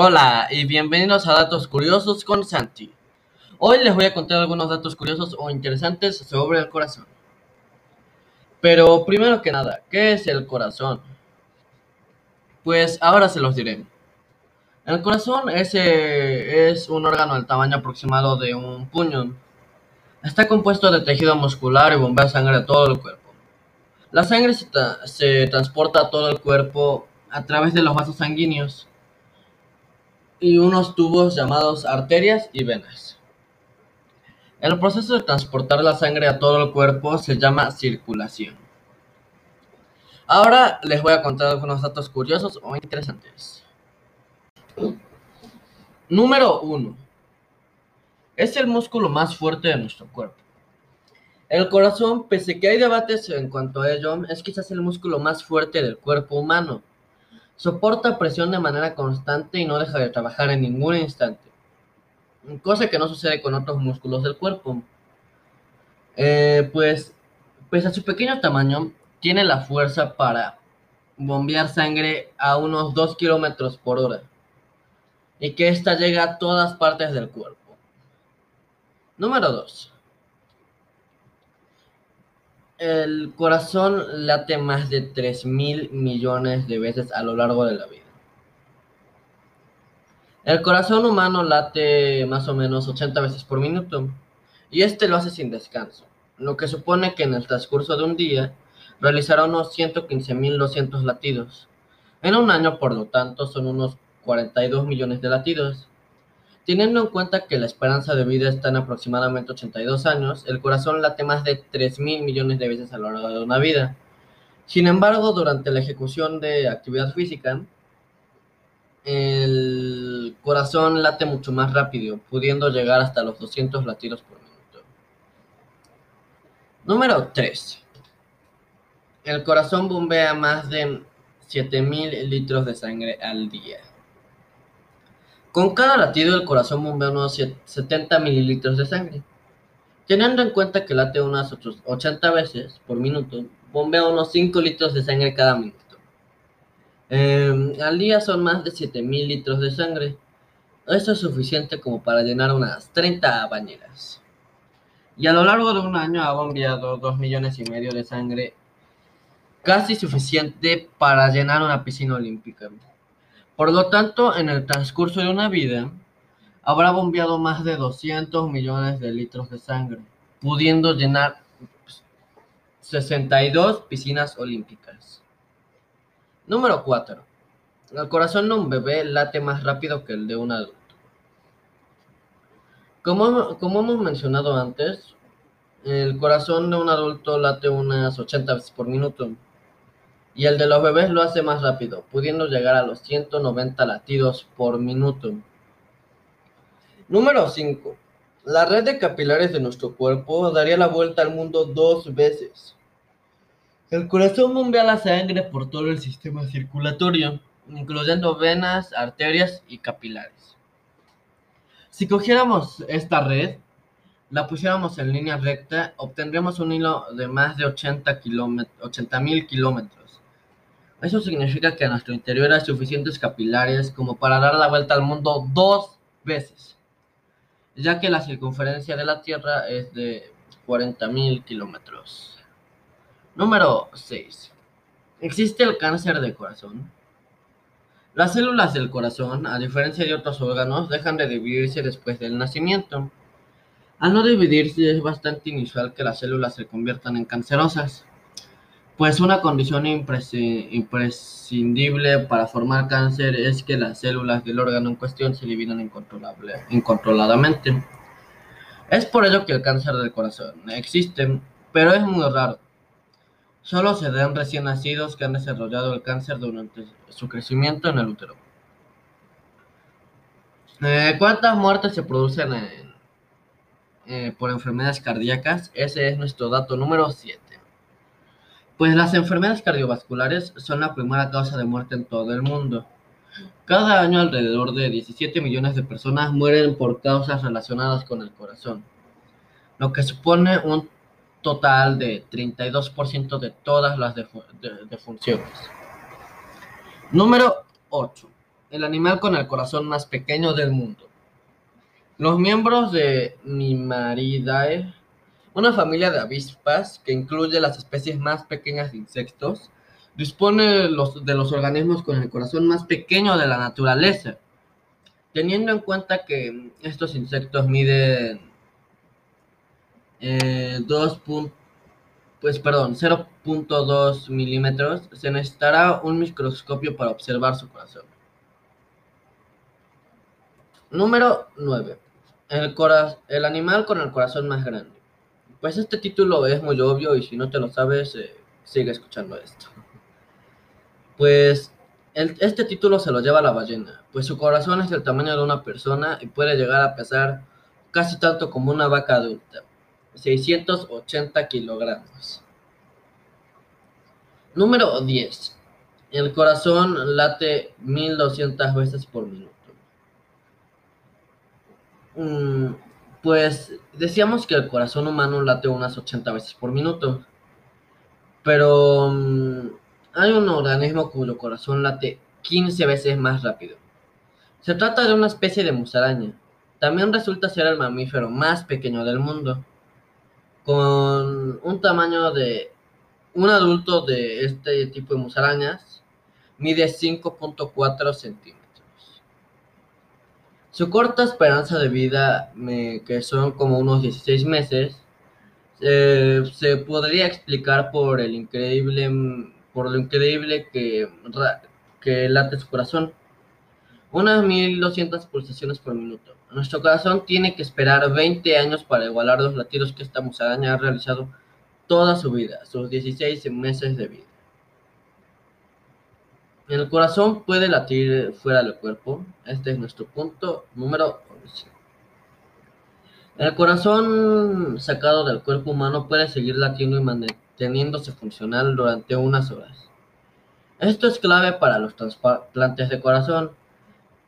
Hola y bienvenidos a Datos Curiosos con Santi. Hoy les voy a contar algunos datos curiosos o interesantes sobre el corazón. Pero primero que nada, ¿qué es el corazón? Pues ahora se los diré. El corazón es, eh, es un órgano del tamaño aproximado de un puño. Está compuesto de tejido muscular y bombea sangre a todo el cuerpo. La sangre se, se transporta a todo el cuerpo a través de los vasos sanguíneos y unos tubos llamados arterias y venas. El proceso de transportar la sangre a todo el cuerpo se llama circulación. Ahora les voy a contar algunos datos curiosos o interesantes. Número 1. Es el músculo más fuerte de nuestro cuerpo. El corazón, pese que hay debates en cuanto a ello, es quizás el músculo más fuerte del cuerpo humano. Soporta presión de manera constante y no deja de trabajar en ningún instante, cosa que no sucede con otros músculos del cuerpo. Eh, pues, pese a su pequeño tamaño, tiene la fuerza para bombear sangre a unos 2 kilómetros por hora y que ésta llega a todas partes del cuerpo. Número 2. El corazón late más de 3 mil millones de veces a lo largo de la vida. El corazón humano late más o menos 80 veces por minuto y este lo hace sin descanso, lo que supone que en el transcurso de un día realizará unos 115.200 latidos. En un año, por lo tanto, son unos 42 millones de latidos. Teniendo en cuenta que la esperanza de vida está en aproximadamente 82 años, el corazón late más de 3 mil millones de veces a lo largo de una vida. Sin embargo, durante la ejecución de actividad física, el corazón late mucho más rápido, pudiendo llegar hasta los 200 latidos por minuto. Número 3. El corazón bombea más de 7000 litros de sangre al día. Con cada latido el corazón bombea unos 70 mililitros de sangre. Teniendo en cuenta que late unas 80 veces por minuto, bombea unos 5 litros de sangre cada minuto. Em, al día son más de 7000 litros de sangre. Esto es suficiente como para llenar unas 30 bañeras. Y a lo largo de un año ha bombeado 2 millones y medio de sangre, casi suficiente para llenar una piscina olímpica. Por lo tanto, en el transcurso de una vida, habrá bombeado más de 200 millones de litros de sangre, pudiendo llenar 62 piscinas olímpicas. Número 4. El corazón de un bebé late más rápido que el de un adulto. Como, como hemos mencionado antes, el corazón de un adulto late unas 80 veces por minuto y el de los bebés lo hace más rápido, pudiendo llegar a los 190 latidos por minuto. Número 5. La red de capilares de nuestro cuerpo daría la vuelta al mundo dos veces. El corazón bombea la sangre por todo el sistema circulatorio, incluyendo venas, arterias y capilares. Si cogiéramos esta red, la pusiéramos en línea recta, obtendríamos un hilo de más de 80 mil kilómetros. Eso significa que a nuestro interior hay suficientes capilares como para dar la vuelta al mundo dos veces, ya que la circunferencia de la Tierra es de 40.000 kilómetros. Número 6. ¿Existe el cáncer de corazón? Las células del corazón, a diferencia de otros órganos, dejan de dividirse después del nacimiento. Al no dividirse es bastante inusual que las células se conviertan en cancerosas pues una condición imprescindible para formar cáncer es que las células del órgano en cuestión se dividen incontroladamente. Es por ello que el cáncer del corazón existe, pero es muy raro. Solo se dan recién nacidos que han desarrollado el cáncer durante su crecimiento en el útero. Eh, ¿Cuántas muertes se producen eh, por enfermedades cardíacas? Ese es nuestro dato número 7. Pues las enfermedades cardiovasculares son la primera causa de muerte en todo el mundo. Cada año alrededor de 17 millones de personas mueren por causas relacionadas con el corazón, lo que supone un total de 32% de todas las defunciones. Número 8. el animal con el corazón más pequeño del mundo. Los miembros de Mimaridae, una familia de avispas que incluye las especies más pequeñas de insectos, dispone de los, organismos con el corazón más pequeño de la naturaleza. Teniendo en cuenta que estos insectos miden eh, 2. Pues perdón, 0.2 milímetros, se necesitará un microscopio para observar su corazón. Número 9. El, el animal con el corazón más grande. Pues este título es muy obvio y si no te lo sabes, eh, sigue escuchando esto. Pues este título se lo lleva la ballena, pues su corazón es del tamaño de una persona y puede llegar a pesar casi tanto como una vaca adulta, 680 kilogramos. Número 10. El corazón late 1200 veces por minuto. Mm, pues decíamos que el corazón humano late unas 80 veces por minuto, pero mm, hay un organismo cuyo corazón late 15 veces más rápido. Se trata de una especie de musaraña. También resulta ser el mamífero más pequeño del mundo, con un tamaño de un adulto de este tipo de musarañas mide 5.4 centímetros. Su corta esperanza de vida, que son como unos 16 meses, eh, se podría explicar por el increíble por lo increíble que, que late su corazón. Unas 1200 pulsaciones por minuto. Nuestro corazón tiene que esperar 20 años para igualar los latidos que esta musaraña ha realizado toda su vida, sus 16 meses de vida. El corazón puede latir fuera del cuerpo. Este es nuestro punto número 11. El corazón sacado del cuerpo humano puede seguir latiendo y teniéndose funcional durante unas horas. Esto es clave para los trasplantes de corazón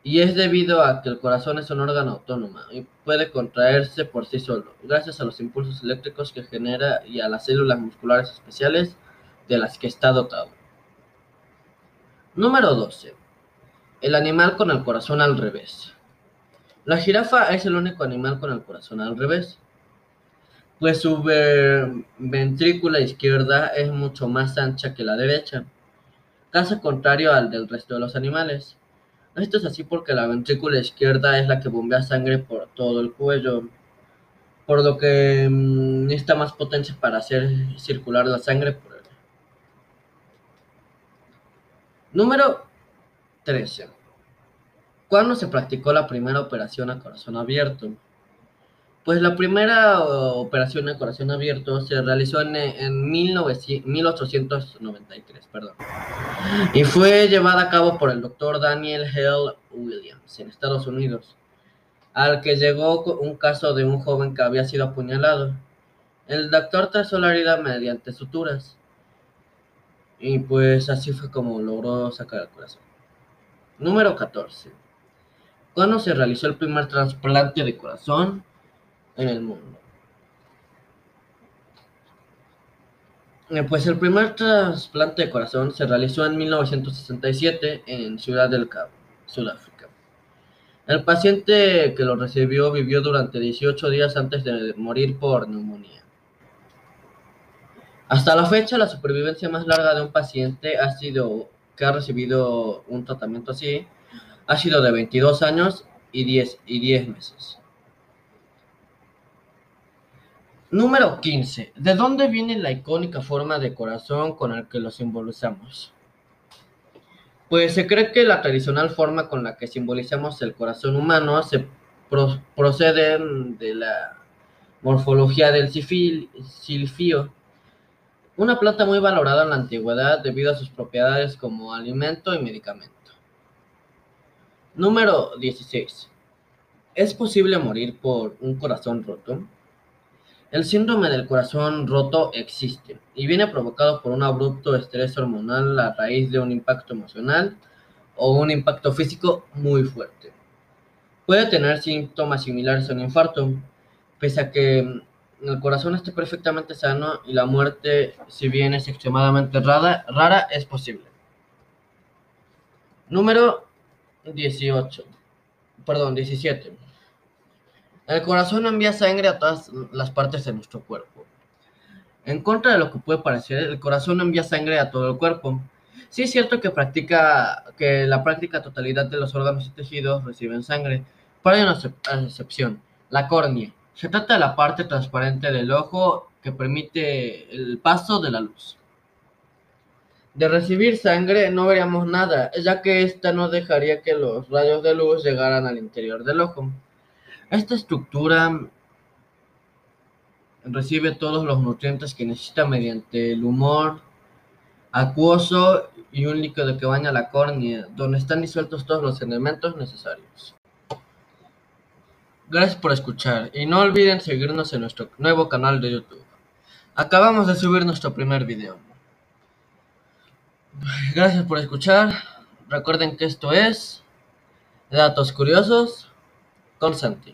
y es debido a que el corazón es un órgano autónomo y puede contraerse por sí solo, gracias a los impulsos eléctricos que genera y a las células musculares especiales de las que está dotado. Número 12. El animal con el corazón al revés. La jirafa es el único animal con el corazón al revés pues su ventrícula izquierda es mucho más ancha que la derecha, caso contrario al del resto de los animales. Esto es así porque la ventrícula izquierda es la que bombea sangre por todo el cuello, por lo que mm, necesita más potencia para hacer circular la sangre por él. Número 13. ¿Cuándo se practicó la primera operación a corazón abierto? Pues la primera operación de corazón abierto se realizó en, en 1893, perdón, y fue llevada a cabo por el doctor Daniel Hale Williams en Estados Unidos, al que llegó un caso de un joven que había sido apuñalado. El doctor trazó la herida mediante suturas, y pues así fue como logró sacar el corazón. Número 14. ¿Cuándo se realizó el primer trasplante de corazón? en el mundo. Eh, pues el primer trasplante de corazón se realizó en 1967 en Ciudad del Cabo, Sudáfrica. El paciente que lo recibió vivió durante 18 días antes de morir por neumonía. Hasta la fecha, la supervivencia más larga de un paciente ha sido que ha recibido un tratamiento así ha sido de 22 años y 10, y 10 meses. Número 15. ¿De dónde viene la icónica forma de corazón con la que lo simbolizamos? Pues se cree que la tradicional forma con la que simbolizamos el corazón humano se procede de la morfología del silfío, una planta muy valorada en la antigüedad debido a sus propiedades como alimento y medicamento. Número 16. ¿Es posible morir por un corazón roto? El síndrome del corazón roto existe y viene provocado por un abrupto estrés hormonal a raíz de un impacto emocional o un impacto físico muy fuerte. Puede tener síntomas similares a un infarto, pese a que el corazón esté perfectamente sano y la muerte, si bien es extremadamente rara, es posible. Número 18. Perdón, 17. El corazón envía sangre a todas las partes de nuestro cuerpo. En contra de lo que puede parecer, el corazón envía sangre a todo el cuerpo. Sí es cierto que, practica, que la práctica totalidad de los órganos y tejidos reciben sangre, pero hay una excepción, la córnea. Se trata de la parte transparente del ojo que permite el paso de la luz. De recibir sangre no veríamos nada, ya que ésta no dejaría que los rayos de luz llegaran al interior del ojo. Esta estructura recibe todos los nutrientes que necesita mediante el humor acuoso y un líquido que baña la córnea, donde están disueltos todos los elementos necesarios. Gracias por escuchar y no olviden seguirnos en nuestro nuevo canal de YouTube. Acabamos de subir nuestro primer video. Gracias por escuchar. Recuerden que esto es Datos Curiosos con Santi.